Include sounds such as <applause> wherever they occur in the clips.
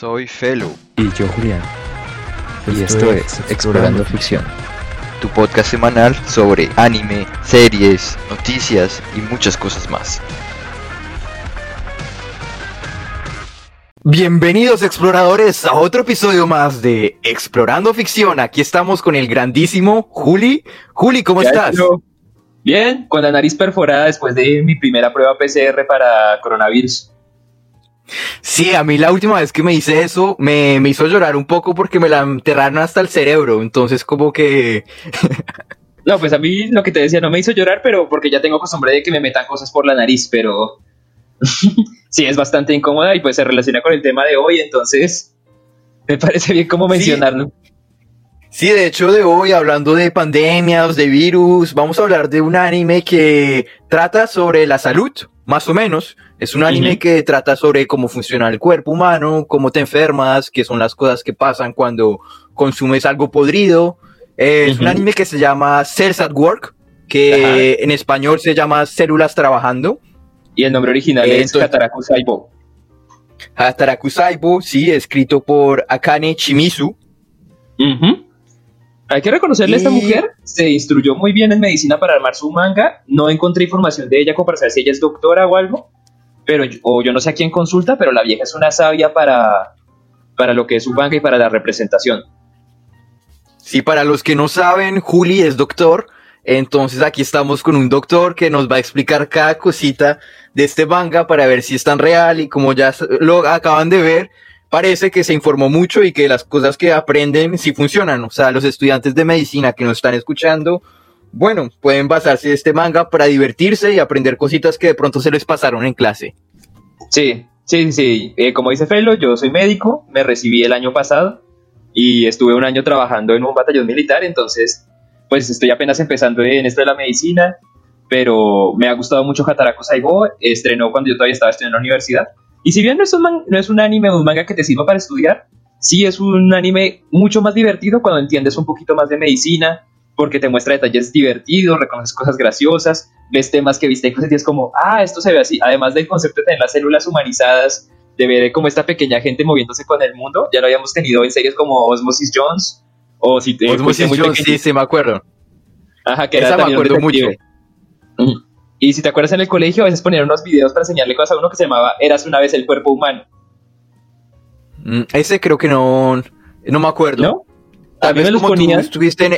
Soy Felo. Y yo Julián. Y esto, es Explorando Ficción. Tu podcast semanal sobre anime, series, noticias y muchas cosas más. Bienvenidos exploradores a otro episodio más de Explorando Ficción. Aquí estamos con el grandísimo Juli. Juli, ¿cómo estás? Bien, con la nariz perforada después de mi primera prueba PCR para coronavirus. Sí, a mí la última vez que me hice eso me, me hizo llorar un poco porque me la enterraron hasta el cerebro. Entonces como que... <laughs> no, pues a mí lo que te decía no me hizo llorar, pero porque ya tengo costumbre de que me metan cosas por la nariz, pero <laughs> sí, es bastante incómoda y pues se relaciona con el tema de hoy, entonces me parece bien como mencionarlo. Sí. De hecho de hoy hablando de pandemias, de virus, vamos a hablar de un anime que trata sobre la salud, más o menos. Es un anime que trata sobre cómo funciona el cuerpo humano, cómo te enfermas, qué son las cosas que pasan cuando consumes algo podrido. es un anime que se llama Cells at Work, que en español se llama Células Trabajando. Y el nombre original es Hataraku Saibo. Hataraku Saibo, sí, escrito por Akane Shimizu. Hay que reconocerle a esta mujer, se instruyó muy bien en medicina para armar su manga. No encontré información de ella como para saber si ella es doctora o algo, pero o yo no sé a quién consulta, pero la vieja es una sabia para, para lo que es su manga y para la representación. Sí, para los que no saben, Juli es doctor entonces aquí estamos con un doctor que nos va a explicar cada cosita de este manga para ver si es tan real y como ya lo acaban de ver, parece que se informó mucho y que las cosas que aprenden sí funcionan. O sea, los estudiantes de medicina que nos están escuchando, bueno, pueden basarse en este manga para divertirse y aprender cositas que de pronto se les pasaron en clase. Sí, sí, sí. Eh, como dice Felo, yo soy médico, me recibí el año pasado y estuve un año trabajando en un batallón militar, entonces pues estoy apenas empezando en esto de la medicina, pero me ha gustado mucho Hataraku Saibo, estrenó cuando yo todavía estaba estudiando en la universidad. Y si bien no es un, no es un anime o un manga que te sirva para estudiar, sí es un anime mucho más divertido cuando entiendes un poquito más de medicina, porque te muestra detalles divertidos, reconoces cosas graciosas, ves temas que viste y es como, ah, esto se ve así. Además del concepto de tener las células humanizadas, de ver como esta pequeña gente moviéndose con el mundo, ya lo habíamos tenido en series como Osmosis Jones o si te sí, sí, me acuerdo. Ajá, que Esa me acuerdo mucho. Y si te acuerdas en el colegio, a veces ponían unos videos para enseñarle cosas a uno que se llamaba Eras una vez el cuerpo humano. Mm, ese creo que no, no me acuerdo. ¿No? Como tú estuviste en,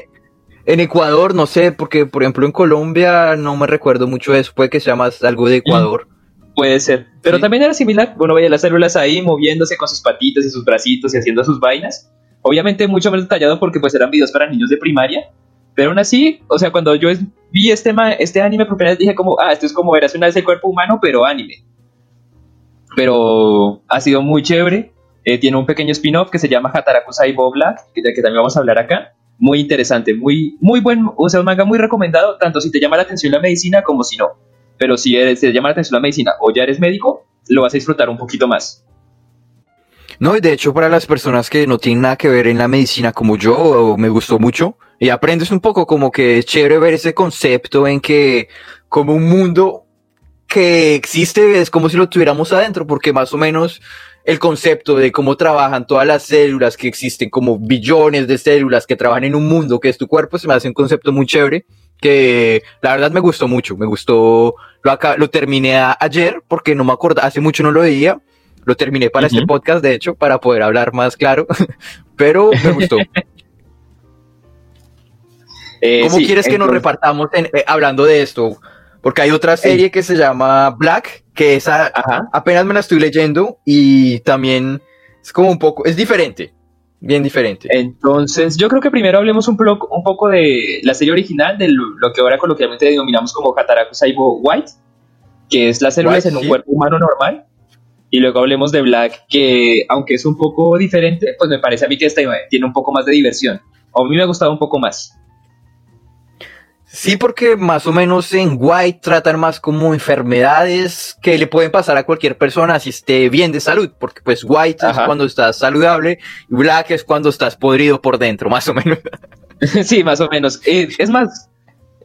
en, Ecuador, no sé, porque por ejemplo en Colombia no me recuerdo mucho eso, puede que sea más algo de Ecuador. <laughs> Puede ser, pero también era similar, uno veía las células ahí moviéndose con sus patitas y sus bracitos y haciendo sus vainas, Obviamente mucho más detallado porque pues eran videos para niños de primaria, pero aún así, o sea, cuando yo vi este, este anime por primera vez dije como, ah, esto es como verás una vez el cuerpo humano, pero anime. Pero ha sido muy chévere. Eh, tiene un pequeño spin-off que se llama Hataraku Saibo Black, que, que también vamos a hablar acá. Muy interesante, muy, muy buen, o sea, un manga muy recomendado, tanto si te llama la atención la medicina como si no. Pero si, te llama la atención la medicina o ya eres médico, lo vas a disfrutar un poquito más. No, y de hecho para las personas que no tienen nada que ver en la medicina como yo, me gustó mucho. Y aprendes un poco como que es chévere ver ese concepto en que como un mundo que existe es como si lo tuviéramos adentro, porque más o menos el concepto de cómo trabajan todas las células que existen, como billones de células que trabajan en un mundo que es tu cuerpo, se me hace un concepto muy chévere que la verdad me gustó mucho, me gustó, lo, acá, lo terminé ayer porque no me acuerdo, hace mucho no lo veía lo terminé para este podcast, de hecho, para poder hablar más claro, <laughs> pero me gustó. <laughs> Eh, ¿Cómo quieres que nos repartamos eh, hablando de esto? Porque hay otra serie que se llama Black, que esa apenas me la estoy leyendo y también es como un poco, es diferente, bien diferente. Entonces, yo creo que primero hablemos un, poco, un poco de la serie original, de lo, que ahora coloquialmente denominamos como Hataraku Saibo White, que es las células en un cuerpo humano normal y luego hablemos de Black, que aunque es un poco diferente, pues me parece a mí que esta tiene un poco más de diversión. a mí me ha gustado un poco más. Sí, porque más o menos en White tratan más como enfermedades que le pueden pasar a cualquier persona si esté bien de salud, porque pues White es cuando estás saludable y Black es cuando estás podrido por dentro, más o menos. <laughs> <laughs> sí, más o menos. Eh, es más,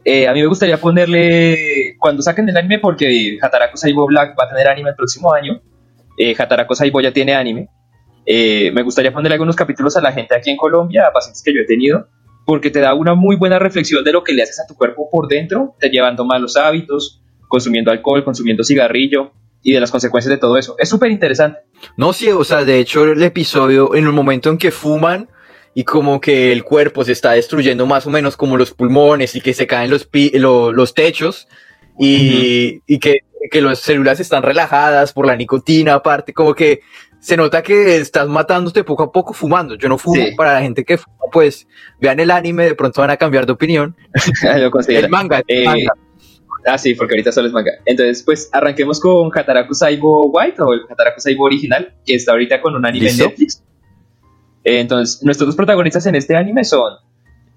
eh, a mí me gustaría ponerle, cuando saquen el anime, porque Hataraku Saibo Black va a tener anime el próximo año, eh, Hataraku Saibo ya tiene anime. Eh, me gustaría ponerle algunos capítulos a la gente aquí en Colombia, a pacientes que yo he tenido, porque te da una muy buena reflexión de lo que le haces a tu cuerpo por dentro, te llevando malos hábitos, consumiendo alcohol, consumiendo cigarrillo y de las consecuencias de todo eso. Es súper interesante. No, sí, o sea, de hecho el episodio, en el momento en que fuman y como que el cuerpo se está destruyendo más o menos como los pulmones y que se caen los techos y, y que, que las células están relajadas por la nicotina aparte, como que se nota que estás matándote poco a poco fumando. Yo no fumo, para la gente que fuma, pues vean el anime, de pronto van a cambiar de opinión. <laughs> el manga, el eh, manga. Ah, sí, porque ahorita solo es manga. Entonces, pues arranquemos con Hataraku Saibo White o el Hataraku Saibo original, que está ahorita con un anime en Netflix. Entonces, nuestros dos protagonistas en este anime son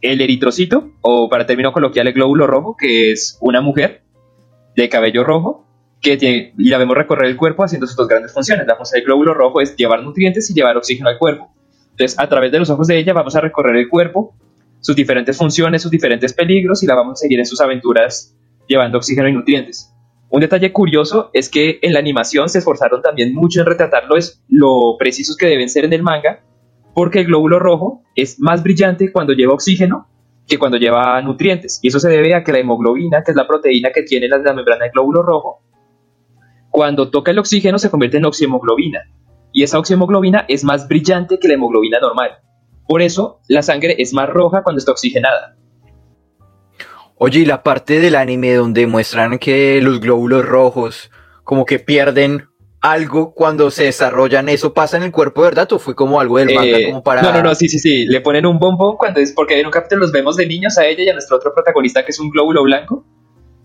el eritrocito, o para término coloquial, el glóbulo rojo, que es una mujer de cabello rojo, que tiene, y la vemos recorrer el cuerpo haciendo sus dos grandes funciones. La función del glóbulo rojo es llevar nutrientes y llevar oxígeno al cuerpo. Entonces, a través de los ojos de ella vamos a recorrer el cuerpo, sus diferentes funciones, sus diferentes peligros, y la vamos a seguir en sus aventuras llevando oxígeno y nutrientes. Un detalle curioso es que en la animación se esforzaron también mucho en retratarlo es lo precisos que deben ser en el manga, porque el glóbulo rojo es más brillante cuando lleva oxígeno que cuando lleva nutrientes. Y eso se debe a que la hemoglobina, que es la proteína que tiene la, membrana del glóbulo rojo, cuando toca el oxígeno se convierte en oxihemoglobina. Y esa oxihemoglobina es más brillante que la hemoglobina normal. Por eso la sangre es más roja cuando está oxigenada. Oye, y la parte del anime donde muestran que los glóbulos rojos como que pierden algo cuando se desarrollan, ¿eso pasa en el cuerpo, verdad? ¿O fue como algo del manga eh, como para...? No, no, no, sí, sí, sí, le ponen un bombón cuando es, porque en un capítulo los vemos de niños a ella y a nuestro otro protagonista que es un glóbulo blanco,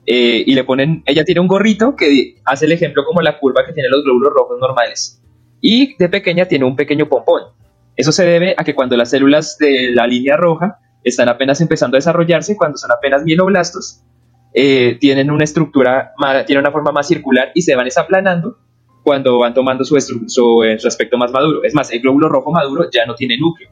eh, y le ponen, ella tiene un gorrito que hace el ejemplo como la curva que tienen los glóbulos rojos normales, y de pequeña tiene un pequeño pompón. Eso se debe a que cuando las células de la línea roja están apenas empezando a desarrollarse cuando son apenas mieloblastos, eh, tienen una estructura, tienen una forma más circular y se van desaplanando cuando van tomando su, su, eh, su, aspecto más maduro. Es más, el glóbulo rojo maduro ya no tiene núcleo.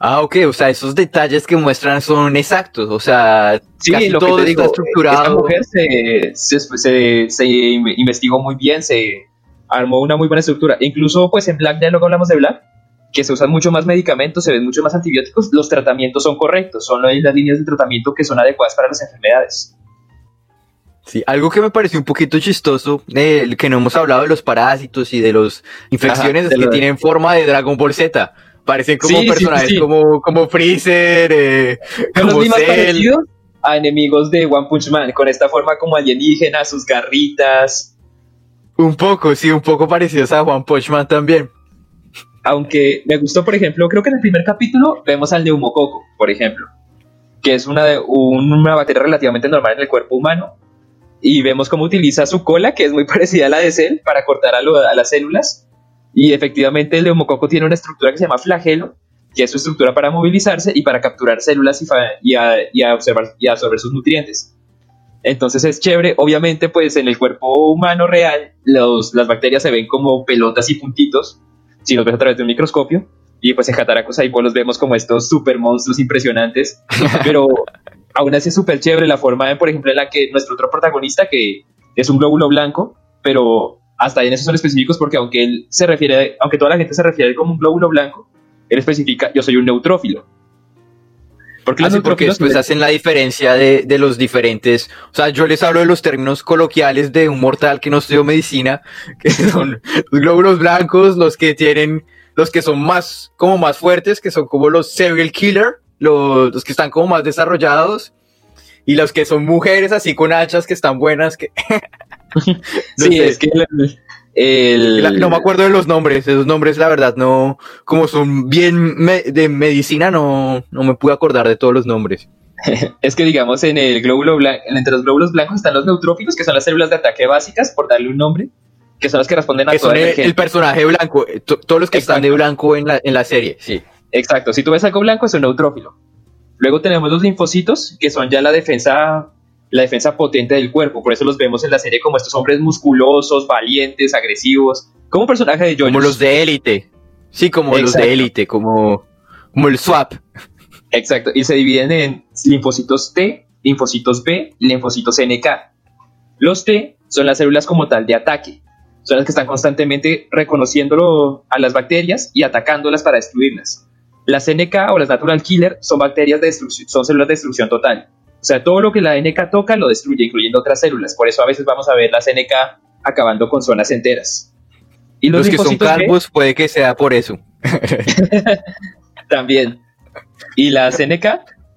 Ah, ok, o sea, esos detalles que muestran son exactos, o sea, sí, lo todo que te digo, está estructurado. Esta mujer se, se, se, investigó muy bien, se armó una muy buena estructura. Incluso, pues en Black, ya luego hablamos de Black, que se usan mucho más medicamentos, se ven mucho más antibióticos, los tratamientos son correctos, son las líneas de tratamiento que son adecuadas para las enfermedades. Sí, algo que me pareció un poquito chistoso, eh, que no hemos hablado de los parásitos y de las infecciones que tienen forma de Dragon Ball Z. Parecen como personajes como, como Freezer, eh, como los parecidos a enemigos de One Punch Man, con esta forma como alienígena, sus garritas. Un poco, sí, un poco parecidos a One Punch Man también. Aunque me gustó, por ejemplo, creo que en el primer capítulo vemos al neumococo, por ejemplo, que es una, una bacteria relativamente normal en el cuerpo humano, y vemos cómo utiliza su cola, que es muy <laughs> parecida a la de Cell, para cortar a, las células. Y efectivamente el neumococo tiene una estructura que se llama flagelo, que es su estructura para movilizarse y para capturar células y, y, observar, y absorber sus nutrientes. Entonces es chévere, obviamente pues en el cuerpo humano real los, las bacterias se ven como pelotas y puntitos, si los ves a través de un microscopio. Y pues en Hataracos ahí los vemos como estos super monstruos impresionantes. <laughs> Pero aún así es súper chévere la forma, de, por ejemplo, en la que nuestro otro protagonista, que es un glóbulo blanco, pero hasta ahí en esos son específicos porque aunque él se refiere, aunque toda la gente se refiere como un glóbulo blanco, él especifica, yo soy un neutrófilo. Porque, Así porque después hacen la diferencia de, de, los diferentes, o sea, yo les hablo de los términos coloquiales de un mortal que no estudió medicina, <laughs> que son los glóbulos blancos, los que tienen, los que son más, como más fuertes, que son como los serial killer, los, los que están como más desarrollados, y los que son mujeres así con hachas que están buenas, que... <laughs> sí, es que no me acuerdo de los nombres, esos nombres la verdad no, como son bien de medicina, no, no me pude acordar de todos los nombres. <laughs> es que digamos en el glóbulo blanco, entre los glóbulos blancos están los neutrófilos, que son las células de ataque básicas, por darle un nombre, que son las que responden a que el, personaje blanco, eh, todos los que están de blanco en la, en la serie, sí. Exacto, si tú ves algo blanco es un neutrófilo. Luego tenemos los linfocitos, que son ya la defensa la defensa potente del cuerpo. Por eso los vemos en la serie como estos hombres musculosos, valientes, agresivos, como personaje de Como los de élite. Sí, como los de élite, como, como el swap. Exacto, y se dividen en linfocitos T, linfocitos B linfocitos NK. Los T son las células como tal de ataque. son las que están constantemente reconociéndolo a las bacterias y atacándolas para destruirlas. Las NK o las Natural Killer son bacterias de destrucción, son células de destrucción total. O sea, todo lo que la NK toca lo destruye, incluyendo otras células. Por eso a veces vamos a ver las NK acabando con zonas enteras. Y los, que son calvos puede que sea por eso. <laughs> También. Y las NK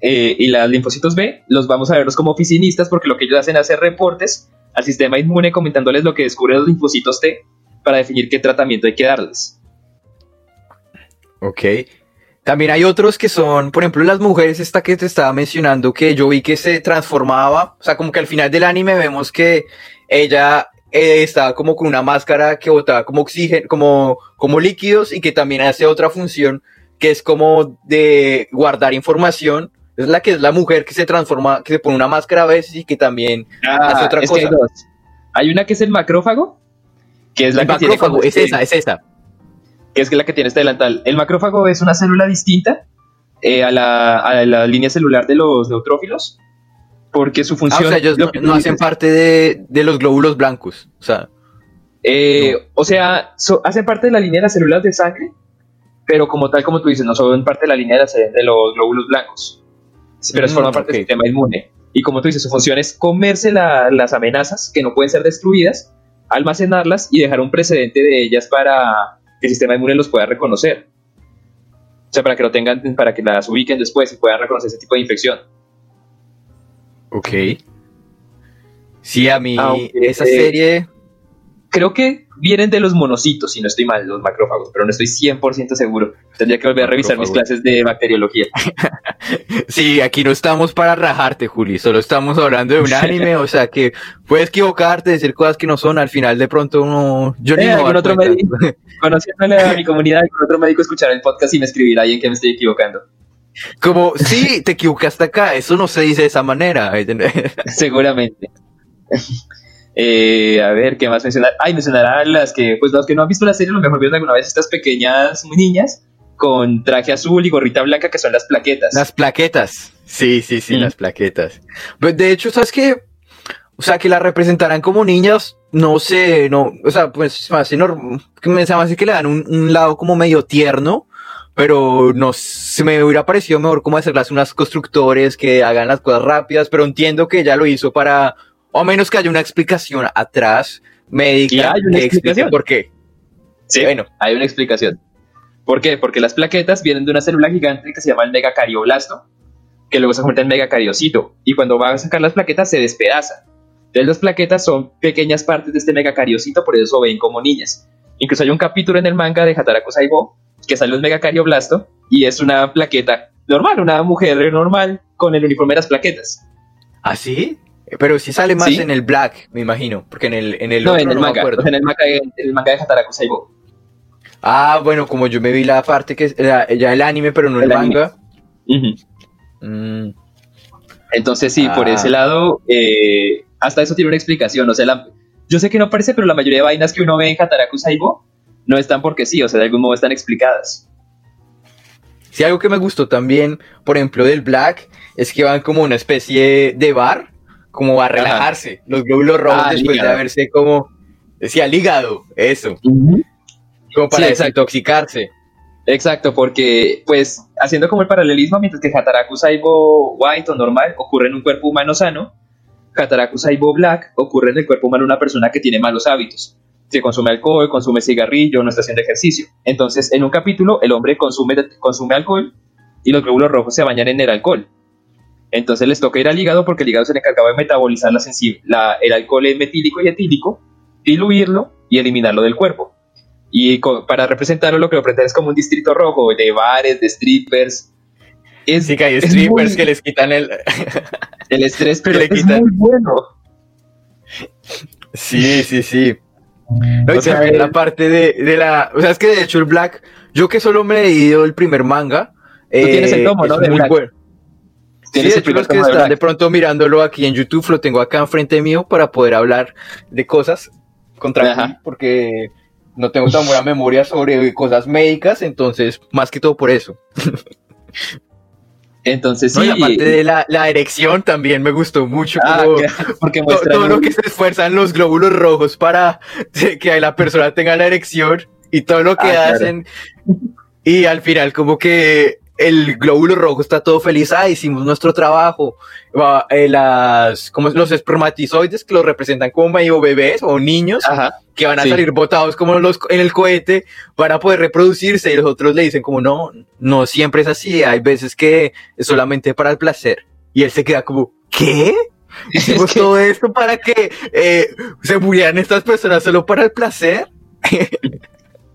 eh, y las linfocitos B los vamos a verlos como oficinistas porque lo que ellos hacen es hacer reportes al sistema inmune comentándoles lo que descubren los linfocitos T para definir qué tratamiento hay que darles. Ok. También hay otros que son, por ejemplo, las mujeres, esta que te estaba mencionando, que yo vi que se transformaba, o sea, como que al final del anime vemos que ella eh, estaba como con una máscara que botaba como oxígeno, como, como líquidos y que también hace otra función que es como de guardar información. Es la que es la mujer que se transforma, que se pone una máscara a veces y que también ah, hace otra cosa. hay, una que es el macrófago, que es la que tiene es esa, es esa que es la que tiene este delantal. El macrófago es una célula distinta eh, a, la, línea celular de los neutrófilos, porque su función... Ah, o sea, ellos no, hacen parte de, los glóbulos blancos, o sea... Eh, o sea, hacen parte de la línea de las células de sangre, pero como tal, como tú dices, no son parte de la línea de, los glóbulos blancos, pero mm, forman parte del sistema inmune. Y como tú dices, su función es comerse las amenazas que no pueden ser destruidas, almacenarlas y dejar un precedente de ellas para que el sistema inmune los pueda reconocer. O sea, para que lo tengan, para que las ubiquen después y puedan reconocer ese tipo de infección. Ok. Sí, a mí esa serie creo que vienen de los monocitos, si no estoy mal, los macrófagos, pero no estoy 100% seguro. Tendría que volver a revisar mis clases de bacteriología. <laughs> sí, aquí no estamos para rajarte, Juli, solo estamos hablando de un anime, o sea que puedes equivocarte, decir cosas que no son, al final de pronto uno... Yo ni eh, otro médico, <laughs> conociéndole a mi comunidad, con otro médico escuchar el podcast y me escribirá ahí en que me estoy equivocando. Como, <laughs> sí, te equivocaste acá, eso no se dice de esa manera. Seguramente. Eh, a ver, ¿qué más mencionar? Ay, mencionará las que, pues los que no han visto la serie, a lo mejor vieron alguna vez estas pequeñas niñas con traje azul y gorrita blanca que son las plaquetas. Las plaquetas. Sí, sí, sí, las plaquetas. Pues, de hecho, ¿sabes qué? O sea, que las representarán como niñas, no sé, no, o sea, pues más que me hace que le dan un, lado como medio tierno, pero no se me hubiera parecido mejor como hacerlas unas constructores que hagan las cosas rápidas, pero entiendo que ella lo hizo para o menos que haya una explicación atrás médica. hay una explicación. ¿Por qué? Sí, bueno, hay una explicación. ¿Por qué? Porque las plaquetas vienen de una célula gigante que se llama el megacardioblasto, que luego se convierte en megacariocito, y cuando va a sacar las plaquetas se despedaza. Entonces las plaquetas son pequeñas partes de este megacariocito, por eso ven como niñas. Incluso hay un capítulo en el manga de Hataraku Saibo que sale un megacardioblasto y es una plaqueta normal, una mujer normal con el uniforme de las plaquetas. ¿Ah, sí? Pero sí sale más en el Black, me imagino, porque en el en el no, en el manga, en el manga, el manga de Hataraku Saibo. Ah, bueno, como yo me vi la parte que era ya el anime, pero no el, manga. Mm. Entonces sí, por ese ah. lado, eh, hasta eso tiene una explicación. O sea, yo sé que no parece, pero la mayoría de vainas que uno ve en Hataraku Saibo no están porque sí, o sea, de algún modo están explicadas. Sí, algo que me gustó también, por ejemplo, del Black, es que van como una especie de bar como a relajarse. Los glóbulos rojos ah, después de haberse como, decía, ligado, eso. Como para desintoxicarse. Exacto, porque pues haciendo como el paralelismo, mientras que Hataraku Saibo White o normal ocurre en un cuerpo humano sano, Hataraku Saibo Black ocurre en el cuerpo humano de una persona que tiene malos hábitos. Se consume alcohol, consume cigarrillo, no está haciendo ejercicio. Entonces, en un capítulo, el hombre consume, consume alcohol y los glóbulos rojos se bañan en el alcohol. Entonces les toca ir al hígado porque el hígado se le encargaba de metabolizar la, el alcohol metílico y etílico, diluirlo y eliminarlo del cuerpo. Y para representarlo lo que lo presentan es como un distrito rojo de bares, de strippers. Es, sí, que hay strippers que les quitan el... <laughs> el estrés, pero es muy bueno. Sí, sí, sí. <laughs> o sea, la parte de, la... O sea, es que de hecho el Black, yo que solo me he leído el primer manga... Tú tienes el tomo, ¿no? muy bueno. Sí, de hecho, los que están de pronto mirándolo aquí en YouTube, lo tengo acá enfrente mío para poder hablar de cosas contra mí, porque no tengo tan buena memoria sobre cosas médicas, entonces, más que todo por eso. <laughs> Entonces, No, sí. y aparte de la, la erección también me gustó mucho. Ah, como <laughs> porque todo lo que se esfuerzan los glóbulos rojos para <laughs> que la persona tenga la erección y todo lo que Ah, claro. hacen. Y al final como que el glóbulo rojo está todo feliz. Ah, hicimos nuestro trabajo. Va, eh, las, como los espermatozoides que los representan como medio bebés o niños Ajá. que van a Sí. salir botados como los en el cohete, van a poder reproducirse y los otros le dicen como no, no siempre es así, hay veces que es solamente para el placer. Y él se queda como, ¿qué? <laughs> Hicimos Es que- todo esto para que eh, se murieran estas personas solo para el placer. <laughs>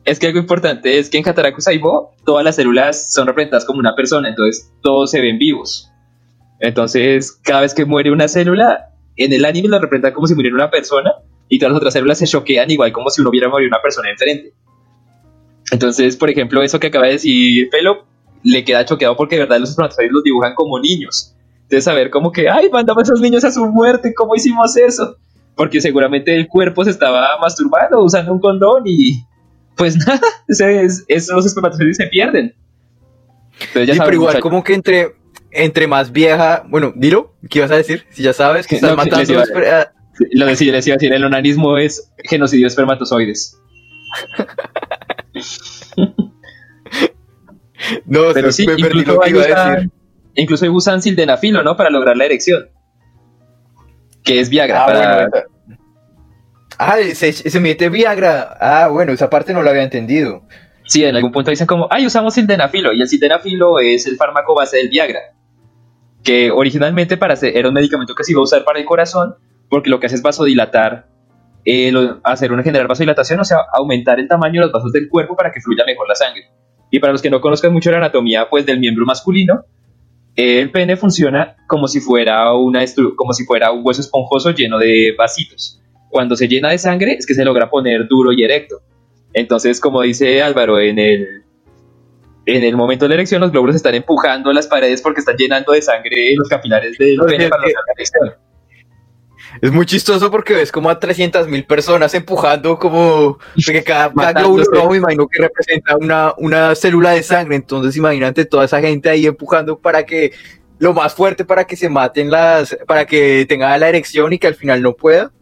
Es que algo importante es que en Hataraku Saibo todas las células son representadas como una persona, entonces todos se ven vivos. Entonces, cada vez que muere una célula, en el anime lo representan como si muriera una persona y todas las otras células se choquean igual como si uno hubiera morido una persona enfrente. Entonces, por ejemplo, eso que acaba de decir Pelo, le queda choqueado porque de verdad los espermatozoides los dibujan como niños. Entonces, saber como que, ay, mandamos a esos niños a su muerte, ¿cómo hicimos eso? Porque seguramente el cuerpo se estaba masturbando usando un condón y pues <laughs> nada, es, es- los espermatozoides se pierden. Entonces, ya Sí, pero igual como que entre, entre más vieja, bueno, dilo, ¿qué ibas a decir? Si ya sabes que <laughs> estás No, matando iba a- ah, Lo decía, les iba a decir, el onanismo es genocidio de espermatozoides. <laughs> No, Pero sí, me perdí incluso lo que iba a decir. incluso ahí usan sildenafilo, ¿no? Para lograr la erección. Que es Viagra. Ah, para- bueno, Ah, se, se mete Viagra. Ah, bueno, esa parte no la había entendido. Sí, en algún punto dicen como, ay, usamos sildenafilo. Y el sildenafilo es el fármaco base del Viagra. Que originalmente para hacer, era un medicamento que se iba a usar para el corazón, porque lo que hace es vasodilatar, eh, hacer una generar vasodilatación, o sea, aumentar el tamaño de los vasos del cuerpo para que fluya mejor la sangre. Y para los que no conozcan mucho la anatomía pues, del miembro masculino, el pene funciona como si, fuera una como si fuera un hueso esponjoso lleno de vasitos. Cuando se llena de sangre es que se logra poner duro y erecto. Entonces, como dice Álvaro, en el, en el momento de la erección los glóbulos están empujando las paredes porque están llenando de sangre los capilares pene es para lograr la erección. Es muy chistoso porque ves como a 300 mil personas empujando como cada, cada glóbulo rojo me imagino que representa una, una célula de sangre. Entonces imagínate toda esa gente ahí empujando para que lo más fuerte para que se maten las, para que tenga la erección y que al final no pueda.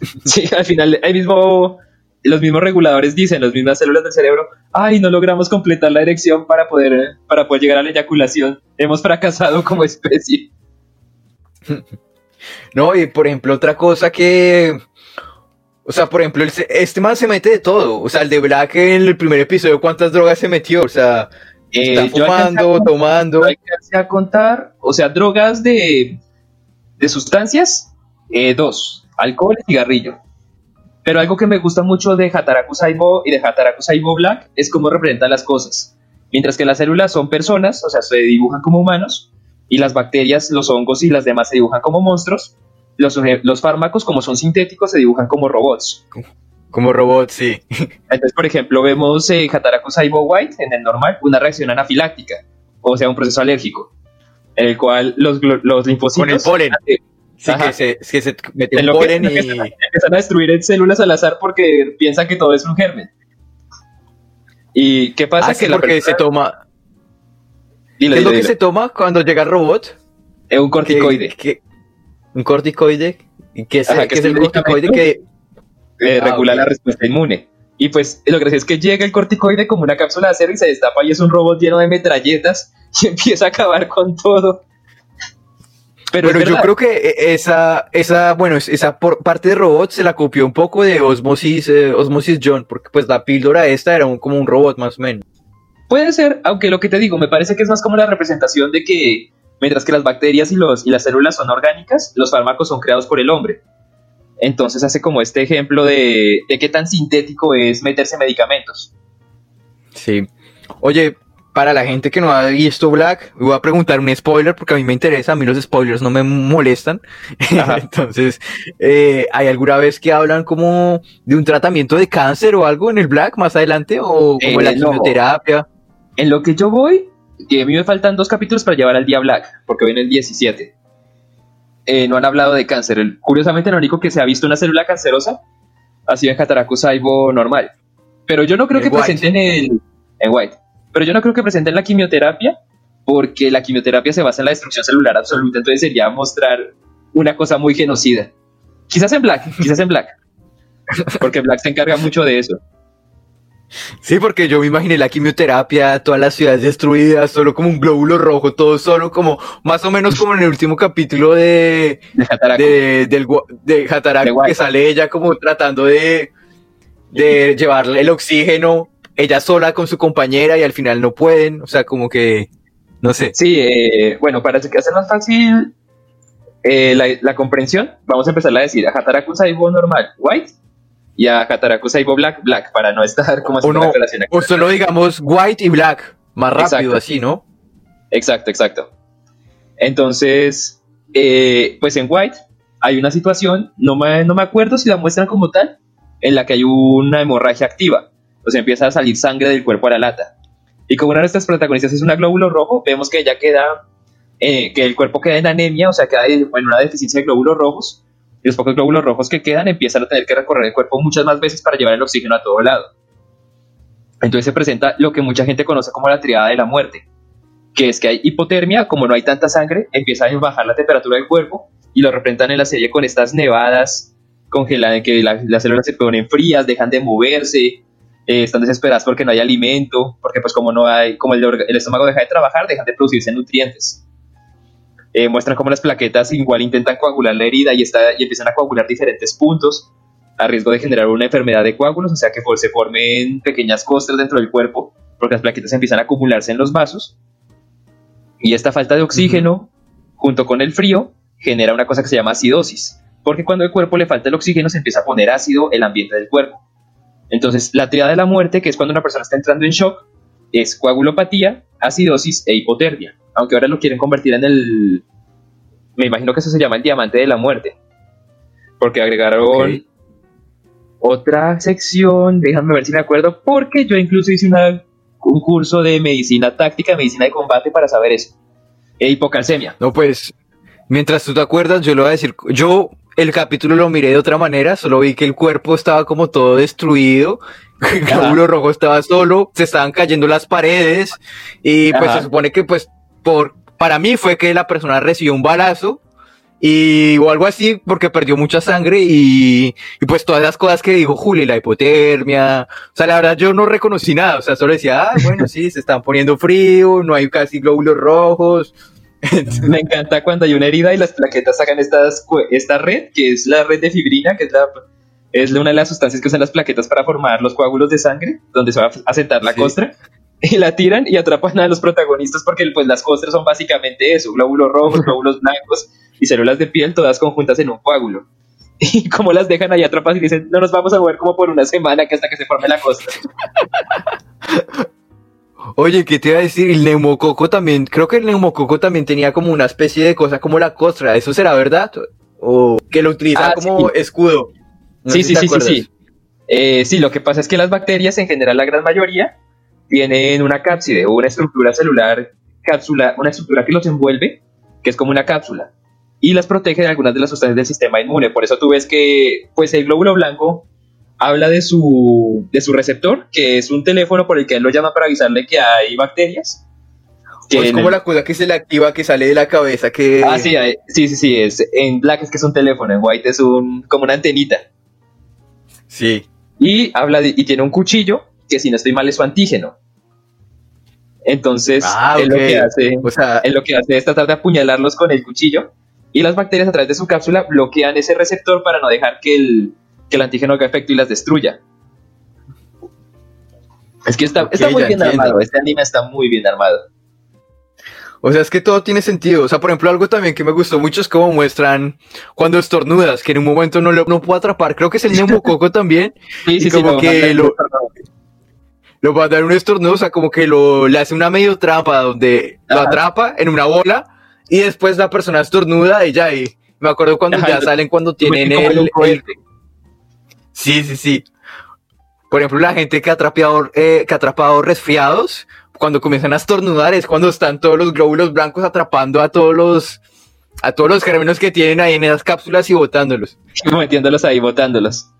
<laughs> Sí, al final, ahí mismo, los mismos reguladores dicen, las mismas células del cerebro, ay, no logramos completar la erección para poder, para poder llegar a la eyaculación. Hemos fracasado como especie. <laughs> No, y por ejemplo, otra cosa que. O sea, por ejemplo, este man se mete de todo. O sea, el de Black en el primer episodio, ¿cuántas drogas se metió? O sea, Eh, está fumando, contar- tomando. alcancé a contar, o sea, drogas de, de sustancias, eh, dos, alcohol y cigarrillo. Pero algo que me gusta mucho de Hataraku Saibo y de Hataraku Saibo Black es cómo representan las cosas. Mientras que las células son personas, o sea, se dibujan como humanos, y las bacterias, los hongos y las demás se dibujan como monstruos, los, los fármacos, como son sintéticos, se dibujan como robots. Como robot, sí. Entonces, por ejemplo, vemos en Hataraku Saibo White, en el normal, una reacción anafiláctica, o sea, un proceso alérgico, en el cual los linfocitos... Con el polen. eh, Sí, Ajá. que se, que se que- que <laughs> y. empiezan a destruir en células al azar porque piensan que todo es un germen. ¿Y qué pasa? Ah, la porque se persona- toma. Dilo, ¿Qué es lo dilo, que se toma cuando llega el robot? Es un corticoide. ¿Qué- qué- un corticoide. ¿Y qué es, Ajá, que es es el corticoide que eh, Ah, regula la respuesta inmune. Y pues lo gracioso es que llega el corticoide como una cápsula de acero y se destapa y es un robot lleno de metralletas <laughs> y empieza a acabar con todo. Pero, yo creo que e- esa, esa, bueno, es- esa por- parte de robot se la copió un poco de Osmosis, eh, Osmosis John, porque pues la píldora esta era un- como un robot más o menos. Puede ser, aunque lo que te digo, me parece que es más como la representación de que mientras que las bacterias y, los, y las células son orgánicas, los fármacos son creados por el hombre. Entonces hace como este ejemplo de, de qué tan sintético es meterse medicamentos. Sí. Oye, para la gente que no ha visto Black, voy a preguntar un spoiler porque a mí me interesa, a mí los spoilers no me molestan. <laughs> Entonces, eh, ¿hay alguna vez que hablan como de un tratamiento de cáncer o algo en el Black más adelante? ¿O como Eh, la quimioterapia? En lo que yo voy, que a mí me faltan dos capítulos para llevar al día Black, porque en el 17. Eh, no han hablado de cáncer. El- curiosamente, lo único que se ha visto una célula cancerosa ha sido en Saibo normal. Pero yo no creo En que White. presenten el. En White. Pero yo no creo que presenten la quimioterapia, porque la quimioterapia se basa en la destrucción celular absoluta, entonces sería mostrar una cosa muy genocida. Quizás en Black, quizás en Black. <laughs> Porque Black se encarga mucho de eso. Sí, porque yo me imaginé la quimioterapia, todas las ciudades destruidas, solo como un glóbulo rojo, todo solo como, más o menos como en el último capítulo de, De del, de Hataraku, De Guay. que sale ella como tratando de, de <laughs> llevarle el oxígeno, ella sola con su compañera y al final no pueden, o sea, como que, no sé. Sí, eh, bueno, para hacer más fácil eh, la, la comprensión, vamos a empezar a decir a Hataraku Saibo normal, white, y a Hataraku Saibo black, black, para no estar como haciendo no, la aclaración aquí. o solo digamos white y black, más rápido Exacto. así, ¿no? Exacto, exacto. Entonces, eh, pues en White hay una situación, no me, no me acuerdo si la muestran como tal, en la que hay una hemorragia activa. O sea, empieza a salir sangre del cuerpo a la lata. Y como una de nuestras protagonistas es una glóbulo rojo, vemos que ella queda, eh, que el cuerpo queda en anemia, o sea, queda en una deficiencia de glóbulos rojos. Y los pocos glóbulos rojos que quedan empiezan a tener que recorrer el cuerpo muchas más veces para llevar el oxígeno a todo lado. Entonces se presenta lo que mucha gente conoce como la triada de la muerte que es que hay hipotermia, como no hay tanta sangre, empieza a bajar la temperatura del cuerpo y lo representan en la serie con estas nevadas congeladas, que la- las células se ponen frías, dejan de moverse, eh, están desesperadas porque no hay alimento, porque pues como no hay, como el, estómago deja de trabajar, dejan de producirse nutrientes. Eh, muestran cómo las plaquetas igual intentan coagular la herida y, está, y empiezan a coagular diferentes puntos a riesgo de generar una enfermedad de coágulos, o sea que se formen pequeñas costras dentro del cuerpo, porque las plaquetas empiezan a acumularse en los vasos y esta falta de oxígeno, junto con el frío, genera una cosa que se llama acidosis. Porque cuando el cuerpo le falta el oxígeno, se empieza a poner ácido el ambiente del cuerpo. Entonces, la triada de la muerte, que es cuando una persona está entrando en shock, es coagulopatía, acidosis e hipotermia. Aunque ahora lo quieren convertir en el. Me imagino que eso se llama el diamante de la muerte. Porque agregaron otra sección, déjame ver si me acuerdo, porque yo incluso hice una un curso de medicina táctica, medicina de combate para saber eso. E hipocalcemia. No, pues, mientras tú te acuerdas, yo le voy a decir, yo el capítulo lo miré de otra manera, solo vi que el cuerpo estaba como todo destruido, <laughs> el glóbulo rojo estaba solo, se estaban cayendo las paredes, y pues Ajá. se supone que pues, por, para mí fue que la persona recibió un balazo, y o algo así, porque perdió mucha sangre, y, y pues todas las cosas que dijo Juli, la hipotermia, o sea, la verdad yo no reconocí nada, o sea, solo decía, ah, bueno, sí, se están poniendo frío, no hay casi glóbulos rojos, <laughs> Me encanta cuando hay una herida y las plaquetas sacan estas, esta red, que es la red de fibrina, que es, la, es una de las sustancias que usan las plaquetas para formar los coágulos de sangre, donde se va a sentar la Sí. costra. <laughs> Y la tiran y atrapan a los protagonistas porque pues las costras son básicamente eso, glóbulos rojos, <laughs> glóbulos blancos y células de piel todas conjuntas en un coágulo. Y como las dejan ahí atrapadas y dicen, no nos vamos a mover como por una semana que hasta que se forme la costra. Oye, ¿qué te iba a decir? El neumococo también, creo que el neumococo también tenía como una especie de cosa como la costra, ¿eso será verdad? O que lo utilizan Ah, como sí. escudo. No sí, sí, sí, sí, acuerdas. sí. Eh, sí, lo que pasa es que las bacterias, en general la gran mayoría, tienen una cápside o una estructura celular, cápsula, una estructura que los envuelve, que es como una cápsula, y las protege de algunas de las sustancias del sistema inmune. Por eso tú ves que pues, el glóbulo blanco habla de su, de su receptor, que es un teléfono por el que él lo llama para avisarle que hay bacterias. Que es como el- la cosa que se le activa, que sale de la cabeza, que... Ah, sí, hay- sí, sí, sí, es, en Black es que es un teléfono, en White es un, como una antenita. Sí. y habla de- y tiene un cuchillo que si no estoy mal es su antígeno. Entonces, Ah, él lo que hace, O sea, él lo que hace es tratar de apuñalarlos con el cuchillo y las bacterias a través de su cápsula bloquean ese receptor para no dejar que el, que el antígeno haga efecto y las destruya. Es que está, muy bien entiendo. armado, este anime está muy bien armado. o sea, es que todo tiene sentido. O sea, por ejemplo, algo también que me gustó mucho es cómo muestran cuando estornudas, que en un momento no lo no puedo atrapar. Creo que es el neumococo también. <laughs> Sí, Y como que mandan- lo- Lo va a dar un estornudo, o sea, como que lo, le hace una medio trampa donde lo atrapa en una bola y después la persona estornuda y ya ahí. Me acuerdo cuando Ajá, ya salen cuando tienen el, el- Sí, sí, sí. Por ejemplo, la gente que ha atrapado, eh, que ha atrapado resfriados, cuando comienzan a estornudar es cuando están todos los glóbulos blancos atrapando a todos los, a todos los gérmenes que tienen ahí en esas cápsulas y botándolos. <laughs> metiéndolos ahí, botándolos.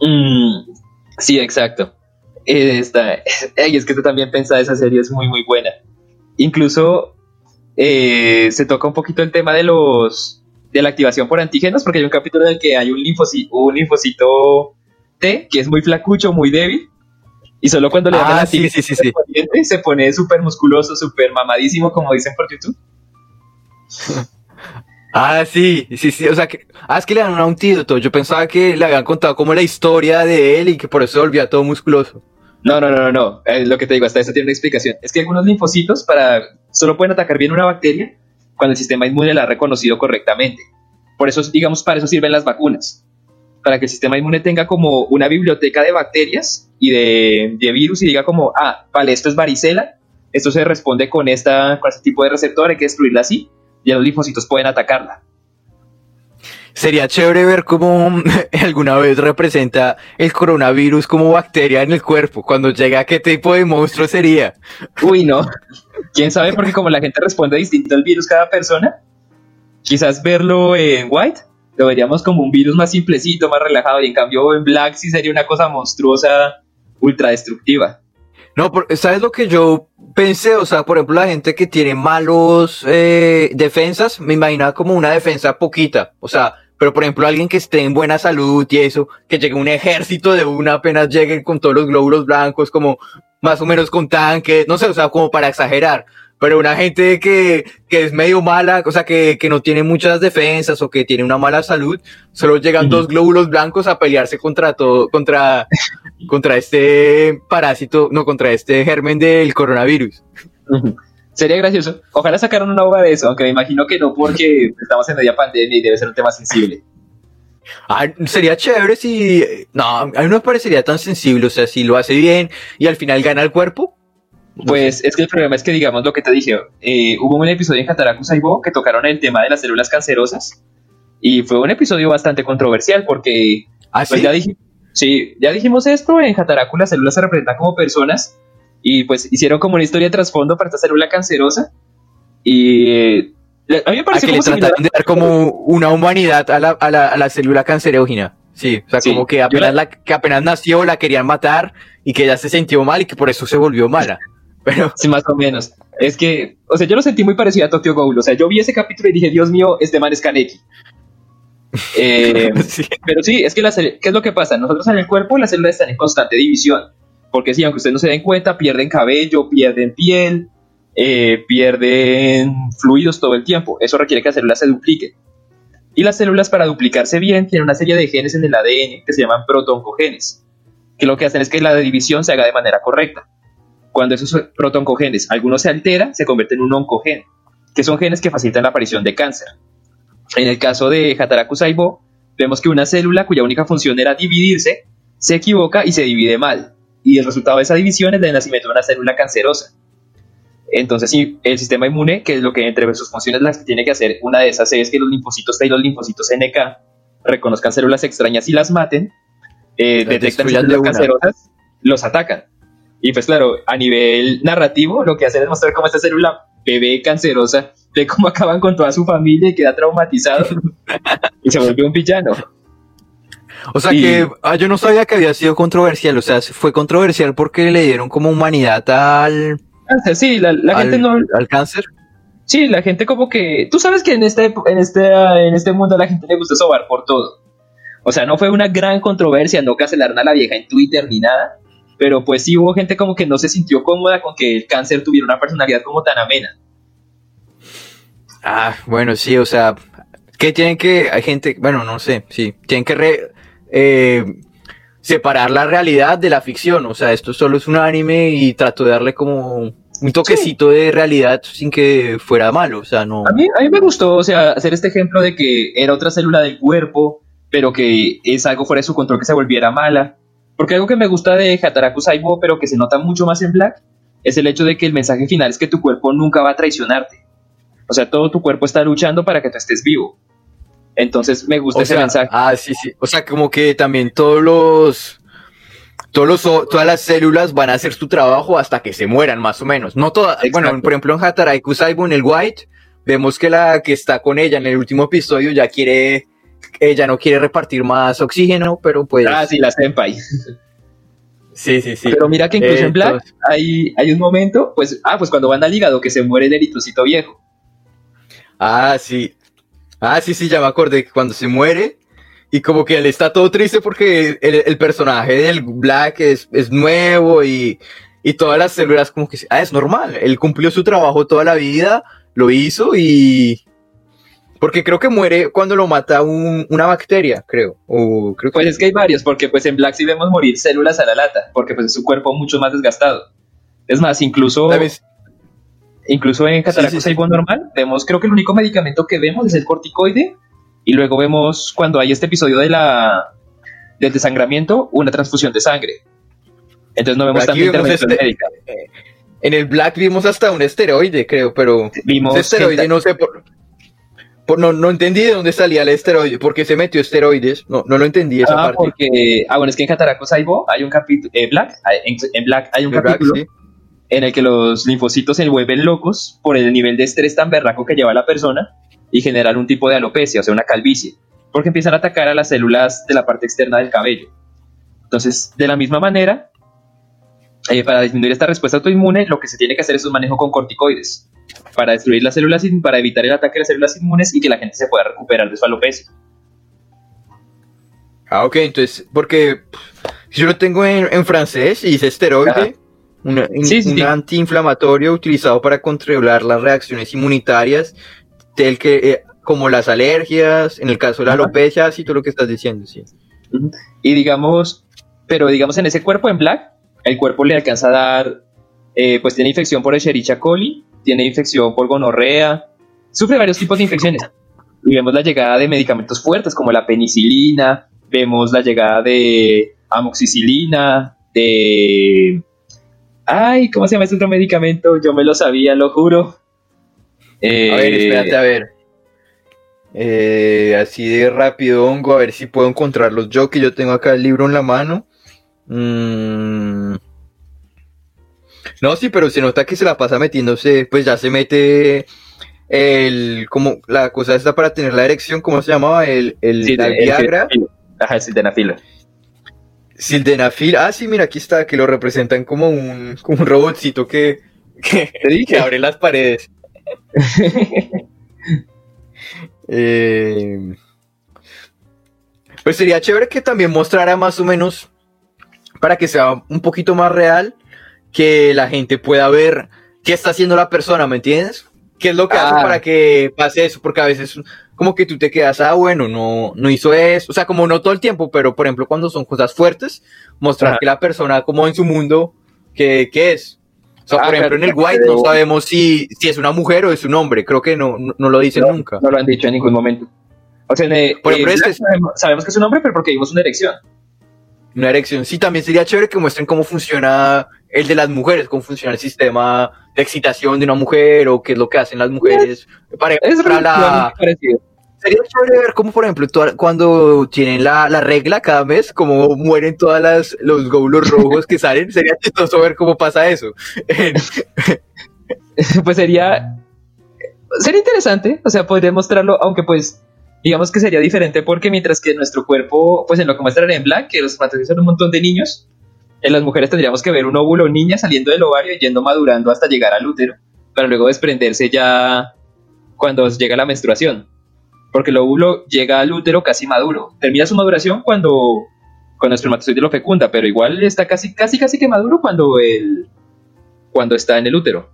Mm, sí, exacto. Eh, ay, <laughs> es que tú también pensás, esa serie es muy, muy buena. Incluso eh, se toca un poquito el tema de los de la activación por antígenos, porque hay un capítulo en el que hay un linfocito, un linfocito T que es muy flacucho, muy débil, y solo cuando le dan Ah, el sí, antígeno sí, sí, sí. se pone súper musculoso, súper mamadísimo, como dicen por YouTube. <laughs> Ah, sí, sí, sí, o sea que, ah, es que le dan un antídoto, yo pensaba que le habían contado como la historia de él y que por eso volvía todo musculoso. No, no, no, no, no. Eh, lo que te digo, hasta eso tiene una explicación. Es que algunos linfocitos para solo pueden atacar bien una bacteria cuando el sistema inmune la ha reconocido correctamente. Por eso, digamos, para eso sirven las vacunas. Para que el sistema inmune tenga como una biblioteca de bacterias y de, virus y diga como, ah, vale, esto es varicela, esto se responde con, esta, con este tipo de receptor, hay que destruirla así, y los linfocitos pueden atacarla. Sería chévere ver cómo <laughs> alguna vez representa el coronavirus como bacteria en el cuerpo. Cuando llega, ¿qué tipo de monstruo sería? Uy, no. ¿Quién sabe? Porque como la gente responde distinto al virus cada persona, quizás verlo en White lo veríamos como un virus más simplecito, más relajado, y en cambio en Black sí sería una cosa monstruosa, ultra destructiva. No, por- ¿sabes lo que yo pensé? O sea, por ejemplo, la gente que tiene malos eh, defensas, me imaginaba como una defensa poquita. O sea, pero por ejemplo, alguien que esté en buena salud y eso, que llegue un ejército de una apenas lleguen con todos los glóbulos blancos, como más o menos con tanques, no sé, o sea, como para exagerar. Pero una gente que, que es medio mala, o sea, que, que no tiene muchas defensas o que tiene una mala salud, solo llegan dos glóbulos blancos a pelearse contra todo, contra, contra este parásito, no, contra este germen del coronavirus. Sería gracioso. Ojalá sacaran una obra de eso, aunque me imagino que no porque <laughs> estamos en media pandemia y debe ser un tema sensible. Ah, sería chévere si, no, a mí no me parecería tan sensible, o sea, si lo hace bien y al final gana el cuerpo. Pues es que el problema es que, digamos, lo que te dije, eh, hubo un episodio en Hataraku Saibo que tocaron el tema de las células cancerosas y fue un episodio bastante controversial porque Ah, Pues sí. ya, sí, ya dijimos esto, en Hataraku las células se representan como personas y pues hicieron como una historia de trasfondo para esta célula cancerosa y eh, a mí me parece que le como similar- trataron de dar como una humanidad a la, a la, a la célula cancerógena. Sí, o sea, Sí, como que apenas, la- la, que apenas nació la querían matar y que ya se sintió mal y que por eso se volvió mala. <laughs> Pero, Sí, más o menos. Es que, o sea, yo lo sentí muy parecido a Tokyo Ghoul. O sea, yo vi ese capítulo y dije, Dios mío, este man es Kaneki. Eh, <laughs> sí. Pero sí, es que la ¿qué es lo que pasa? Nosotros en el cuerpo las células están en constante división. Porque sí, aunque ustedes no se den cuenta, pierden cabello, pierden piel, eh, pierden fluidos todo el tiempo. Eso requiere que las células se dupliquen. Y las células para duplicarse bien tienen una serie de genes en el ADN que se llaman protoncogenes, que lo que hacen es que la división se haga de manera correcta. Cuando esos protoncogenes, algunos se altera, se convierten en un oncogen, que son genes que facilitan la aparición de cáncer. En el caso de Hataraku Saibo, vemos que una célula cuya única función era dividirse, se equivoca y se divide mal. Y el resultado de esa división es el nacimiento de una célula cancerosa. Entonces, sí, el sistema inmune, que es lo que entre sus funciones las que tiene que hacer, una de esas es que los linfocitos T y los linfocitos NK reconozcan células extrañas y las maten, eh, Las detectan células cancerosas, los atacan. Y pues claro, a nivel narrativo, lo que hacen es mostrar cómo esta célula bebé cancerosa ve cómo <laughs> acaban con toda su familia y queda traumatizado <laughs> y se vuelve un villano. O sea Y- que ah, yo no sabía que había sido controversial, o sea, fue controversial porque le dieron como humanidad al, Ah, Sí, la, la al, gente no, al cáncer. Sí, la gente como que... Tú sabes que en este, en, este, en este mundo a la gente le gusta sobar por todo. O sea, no fue una gran controversia, no cancelaron a la vieja en Twitter ni nada. Pero pues sí hubo gente como que no se sintió cómoda con que el cáncer tuviera una personalidad como tan amena. Ah, bueno, sí, o sea, que tienen que, hay gente, bueno, no sé, sí, tienen que re- eh, separar la realidad de la ficción, o sea, esto solo es un anime y trato de darle como un toquecito de realidad sin que fuera malo, o sea, no. A mí, a mí me gustó, o sea, hacer este ejemplo de que era otra célula del cuerpo, pero que es algo fuera de su control que se volviera mala. Porque algo que me gusta de Hataraku Saibo, pero que se nota mucho más en Black, es el hecho de que el mensaje final es que tu cuerpo nunca va a traicionarte. O sea, todo tu cuerpo está luchando para que tú estés vivo. Entonces me gusta O ese sea, mensaje. ah, sí, sí, o sea, como que también todos los, todos los, todas las células van a hacer su trabajo hasta que se mueran, más o menos. No todas, bueno, Exacto. por ejemplo, en Hataraiku Saibo, en el White, vemos que la que está con ella en el último episodio ya quiere, ella no quiere repartir más oxígeno, pero pues. Ah, sí, la Senpai. sí, sí, sí. Pero mira que incluso Eh, en Black entonces- hay, hay un momento, pues, ah, pues cuando van al hígado que se muere el eritrocito viejo. Ah, sí. Ah, sí, sí, ya me acordé que cuando se muere y como que él está todo triste porque el, el personaje del Black es, es nuevo y, y todas las células como que, ah, es normal, él cumplió su trabajo toda la vida, lo hizo y... Porque creo que muere cuando lo mata un- una bacteria, creo. O creo que Pues es que hay varios, porque pues en Black sí vemos morir células a la lata, porque pues es su cuerpo mucho más desgastado. Es más, incluso, ¿Sabes? incluso en Cataraco Sí, sí, sí. Saibo normal, vemos, creo que el único medicamento que vemos es el corticoide, y luego vemos cuando hay este episodio de la del desangramiento, una transfusión de sangre. Entonces no vemos Aquí tanta vemos intervención este- médica. En el Black vimos hasta un esteroide, creo, pero... Vimos Ese esteroide, gente- no sé por... no, no entendí de dónde salía el esteroide, porque se metió esteroides, no, no lo entendí esa Ah, parte. porque, ah, bueno, es que en Cataraco Saibo hay un capítulo, eh, Black, hay- en, en Black hay un Black, capítulo sí. en el que los linfocitos se vuelven locos por el nivel de estrés tan berraco que lleva la persona y generan un tipo de alopecia, o sea, una calvicie, porque empiezan a atacar a las células de la parte externa del cabello. Entonces, de la misma manera, eh, para disminuir esta respuesta autoinmune, lo que se tiene que hacer es un manejo con corticoides para destruir las células, para evitar el ataque de las células inmunes y que la gente se pueda recuperar de su alopecia. Ah, ok, entonces, porque yo lo tengo en, en francés y dice esteroide, Ajá. una- un, Sí, sí, un sí. antiinflamatorio utilizado para controlar las reacciones inmunitarias, del que, eh, como las alergias, en el caso de la Ajá. alopecia, así todo lo que estás diciendo, sí. Y digamos, pero digamos en ese cuerpo en Black, el cuerpo le alcanza a dar, eh, pues tiene infección por Escherichia coli, tiene infección por gonorrea, sufre varios tipos de infecciones. Y vemos la llegada de medicamentos fuertes como la penicilina, vemos la llegada de amoxicilina, de... Ay, ¿cómo se llama este otro medicamento? Yo me lo sabía, lo juro. Eh, A ver, espérate, a ver. Eh, así de rápido, hongo, a ver si puedo encontrarlos yo, que yo tengo acá el libro en la mano. Mm. No, sí, pero se nota que se la pasa metiéndose, pues ya se mete el, como la cosa esta para tener la erección, ¿cómo se llamaba? El, el, sí, la el Viagra, sildenafil. Ajá, el sildenafil. sildenafil. Ah, sí, mira, aquí está, que lo representan como un, como un robotcito que, que, <laughs> que abre las paredes. <laughs> Eh, pues sería chévere que también mostrara más o menos, para que sea un poquito más real, que la gente pueda ver qué está haciendo la persona, ¿me entiendes? ¿Qué es lo que hace Ah. para que pase eso? Porque a veces como que tú te quedas, ah, bueno, no, no hizo eso, o sea, como no todo el tiempo, pero por ejemplo cuando son cosas fuertes, mostrar Ajá. que la persona como en su mundo, ¿qué, qué es? O sea, Ah, por ejemplo, en el White no sabemos si, si es una mujer o es un hombre, creo que no, no, no lo dicen no, nunca. No lo han dicho en ningún momento. O sea, en, eh, Por ejemplo, este es- sabemos que es un hombre, pero porque vimos una erección. Una erección. Sí, también sería chévere que muestren cómo funciona el de las mujeres, cómo funciona el sistema de excitación de una mujer o qué es lo que hacen las mujeres. Para, Es para la, parecido. sería chévere ver cómo, por ejemplo, cuando tienen la, la regla cada mes, cómo mueren todas las los glóbulos rojos que salen. Sería chistoso ver cómo pasa eso. <laughs> pues sería sería interesante, o sea, podría mostrarlo, aunque pues digamos que sería diferente porque mientras que nuestro cuerpo, pues en lo que muestran en Black, que los espermatozoides son un montón de niños, en las mujeres tendríamos que ver un óvulo niña saliendo del ovario y yendo madurando hasta llegar al útero, para luego desprenderse ya cuando llega la menstruación. Porque el óvulo llega al útero casi maduro. Termina su maduración cuando, cuando el espermatozoide lo fecunda, pero igual está casi, casi, casi que maduro cuando, el, cuando está en el útero.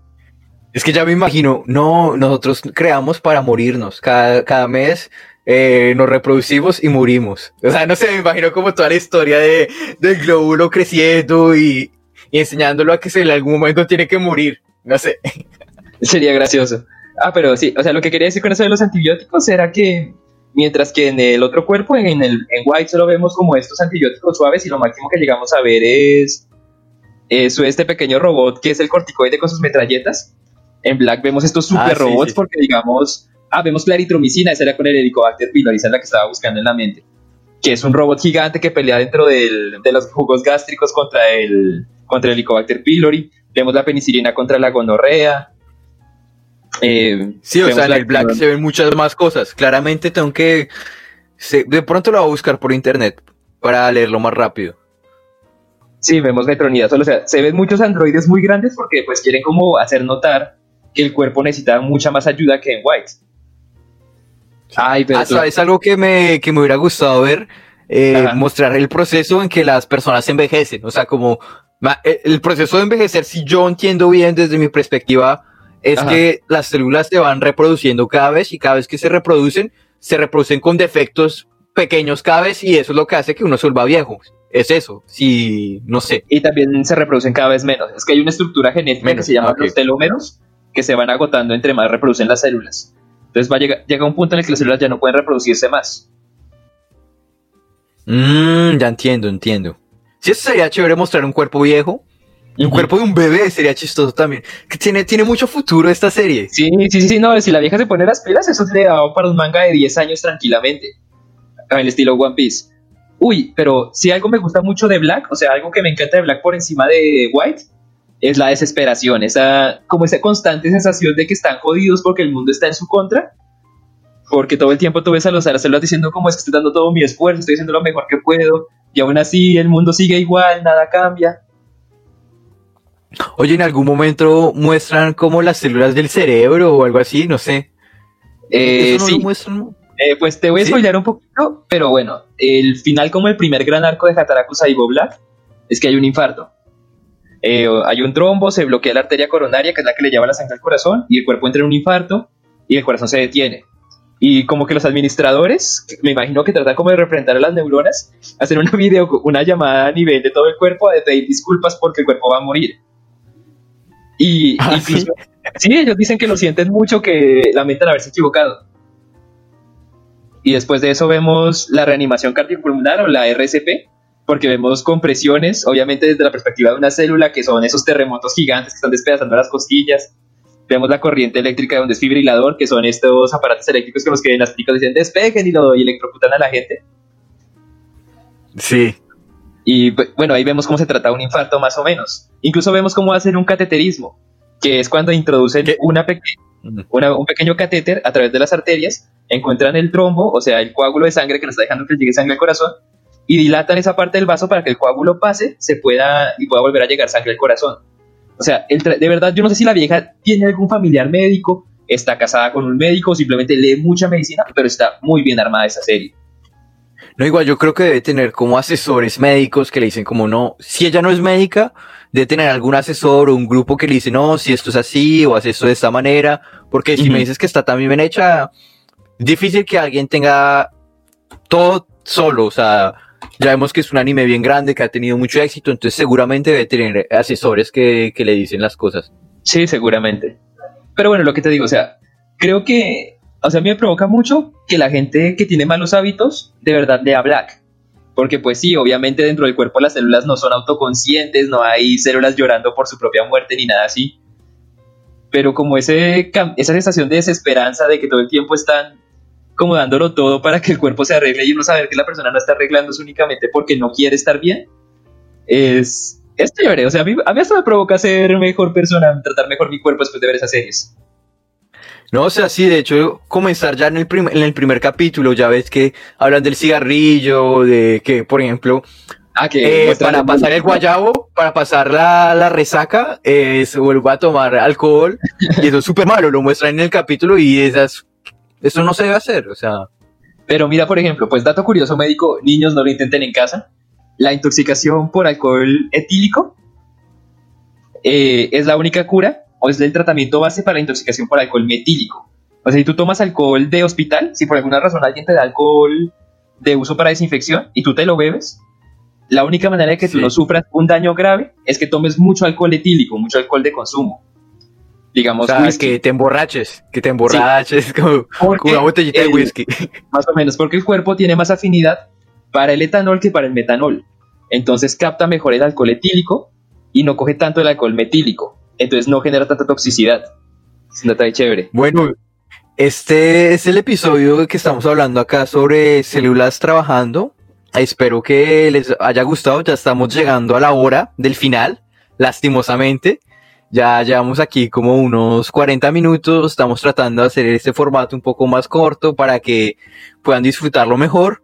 Es que ya me imagino, no, nosotros creamos para morirnos. Cada, cada mes eh, nos reproducimos y morimos. O sea, no sé, me imagino como toda la historia de, del glóbulo creciendo y, y enseñándolo a que se en algún momento tiene que morir. No sé. <laughs> Sería gracioso. Ah, pero sí, o sea, lo que quería decir con eso de los antibióticos era que mientras que en el otro cuerpo, en el en White, solo vemos como estos antibióticos suaves y lo máximo que llegamos a ver es, es este pequeño robot que es el corticoide con sus metralletas. En Black vemos estos super Ah, sí, robots sí. porque digamos, ah, vemos claritromicina, esa era con el Helicobacter pylori, esa es la que estaba buscando en la mente. Que es un robot gigante que pelea dentro del- de los jugos gástricos contra el, contra el Helicobacter pylori. Vemos la penicilina contra la gonorrea. Eh, Sí, o sea, en el Black se ven muchas más cosas. Claramente tengo que... se- de pronto lo voy a buscar por internet para leerlo más rápido. Sí, vemos metronidas. O sea, se ven muchos androides muy grandes porque pues quieren como hacer notar que el cuerpo necesita mucha más ayuda que en White. Ay, pero Ah, ¿sabes algo que me, que me hubiera gustado ver? Eh, mostrar el proceso en que las personas envejecen. O sea, como eh, el proceso de envejecer, si yo entiendo bien desde mi perspectiva, es Ajá. que las células se van reproduciendo cada vez y cada vez que se reproducen, se reproducen con defectos pequeños cada vez y eso es lo que hace que uno se vuelva viejo. Es eso, si no sé. y también se reproducen cada vez menos. Es que hay una estructura genética Menos, que se llama los telómeros que se van agotando entre más reproducen las células. Entonces va a llegar, llega un punto en el que las células ya no pueden reproducirse más. Mm, ya entiendo, entiendo. Si eso sería chévere mostrar un cuerpo viejo, un Ujú. cuerpo de un bebé sería chistoso también. Que tiene, tiene mucho futuro esta serie. Sí, sí, sí, sí, no, si la vieja se pone las pilas, eso le da para un manga de 10 años tranquilamente. En el estilo One Piece. Uy, pero si algo me gusta mucho de Black, o sea, algo que me encanta de Black por encima de White, es la desesperación, esa, como esa constante sensación de que están jodidos porque el mundo está en su contra. Porque todo el tiempo tú ves a los células diciendo como es que estoy dando todo mi esfuerzo, estoy haciendo lo mejor que puedo, y aún así el mundo sigue igual, nada cambia. Oye, en algún momento muestran como las células del cerebro o algo así, no sé. Eh, Eso no sí. lo muestran. Eh, pues te voy a ¿Sí? spoilear un poquito, pero bueno, el final como el primer gran arco de Hataraku Saibo Black es que hay un infarto. Eh, hay un trombo, se bloquea la arteria coronaria, que es la que le lleva la sangre al corazón, y el cuerpo entra en un infarto y el corazón se detiene. Y como que los administradores, me imagino que tratan como de representar a las neuronas, hacen una <laughs> video, una llamada a nivel de todo el cuerpo a pedir disculpas porque el cuerpo va a morir. Y Ah, incluso, sí, ellos dicen que lo sienten mucho, que lamentan haberse equivocado. Y después de eso vemos la reanimación cardiopulmonar o la RCP, porque vemos compresiones, obviamente desde la perspectiva de una célula, que son esos terremotos gigantes que están despedazando las costillas. Vemos la corriente eléctrica de un desfibrilador, que son estos aparatos eléctricos con los que en las películas dicen despeguen y lo y electrocutan a la gente. Sí. Y bu- bueno, ahí vemos cómo se trata un infarto más o menos. Incluso vemos cómo hacen un cateterismo, que es cuando introducen una peque- una- un pequeño catéter a través de las arterias, encuentran el trombo, o sea, el coágulo de sangre que nos está dejando que llegue sangre al corazón, y dilatan esa parte del vaso para que el coágulo pase se pueda y pueda volver a llegar sangre al corazón. O sea, el de verdad, yo no sé si la vieja tiene algún familiar médico, está casada con un médico simplemente lee mucha medicina, pero está muy bien armada esa serie. No, igual yo creo que debe tener como asesores médicos que le dicen como no, si ella no es médica, debe tener algún asesor o un grupo que le dice no, si esto es así o hace esto de esta manera, porque si Ujú. me dices que está tan bien hecha, difícil que alguien tenga todo solo, o sea, ya vemos que es un anime bien grande, que ha tenido mucho éxito, entonces seguramente debe tener asesores que, que le dicen las cosas. Sí, seguramente. Pero bueno, lo que te digo, o sea, creo que, o sea, a mí me provoca mucho que la gente que tiene malos hábitos de verdad lea Black. Porque pues sí, obviamente dentro del cuerpo las células no son autoconscientes, no hay células llorando por su propia muerte ni nada así. Pero como ese, esa sensación de desesperanza de que todo el tiempo están como dándolo todo para que el cuerpo se arregle y uno saber que la persona no está arreglándose únicamente porque no quiere estar bien, es, es chévere. O sea, a mí, a mí hasta me provoca ser mejor persona, tratar mejor mi cuerpo después de ver esas series. No, o sea, sí, de hecho, comenzar ya en el, en el primer capítulo, ya ves que hablan del cigarrillo, de que, por ejemplo, Ah, que eh, para pasar el guayabo, para pasar la, la resaca, eh, se vuelve a tomar alcohol, y eso es súper malo, lo muestran en el capítulo, y esas, eso no se debe hacer, o sea, Pero mira, por ejemplo, pues dato curioso médico, niños no lo intenten en casa. La intoxicación por alcohol etílico eh, es la única cura o es el tratamiento base para la intoxicación por alcohol metílico. O sea, si tú tomas alcohol de hospital, si por alguna razón alguien te da alcohol de uso para desinfección y tú te lo bebes, la única manera de que tú no sufras un daño grave es que tomes mucho alcohol etílico, mucho alcohol de consumo. Digamos, o sea, whisky. que te emborraches, que te emborraches, <laughs> como, Porque como una botellita de whisky. <laughs> Más o menos, porque el cuerpo tiene más afinidad para el etanol que para el metanol. Entonces capta mejor el alcohol etílico y no coge tanto el alcohol metílico. Entonces no genera tanta toxicidad. Es un detalle chévere. Bueno, este es el episodio que estamos hablando acá sobre células trabajando. Espero que les haya gustado. Ya estamos llegando a la hora del final, lastimosamente. Ya llevamos aquí como unos 40 minutos. Estamos tratando de hacer este formato un poco más corto para que puedan disfrutarlo mejor.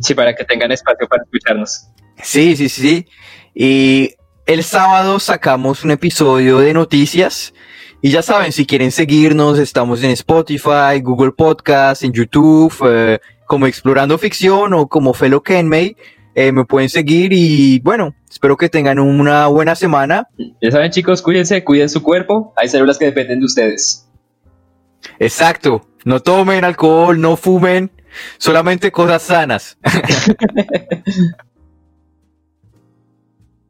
Sí, para que tengan espacio para escucharnos. Sí, sí, sí. Y el sábado sacamos un episodio de noticias Y ya saben, si quieren seguirnos, estamos en Spotify, Google Podcast, en YouTube, eh, como Explorando Ficción o como Fellow Kenmay. Eh, me pueden seguir y bueno, espero que tengan una buena semana. Ya saben chicos, cuídense, cuiden su cuerpo. Hay células que dependen de ustedes. Exacto. No tomen alcohol, no fumen, solamente cosas sanas. <laughs>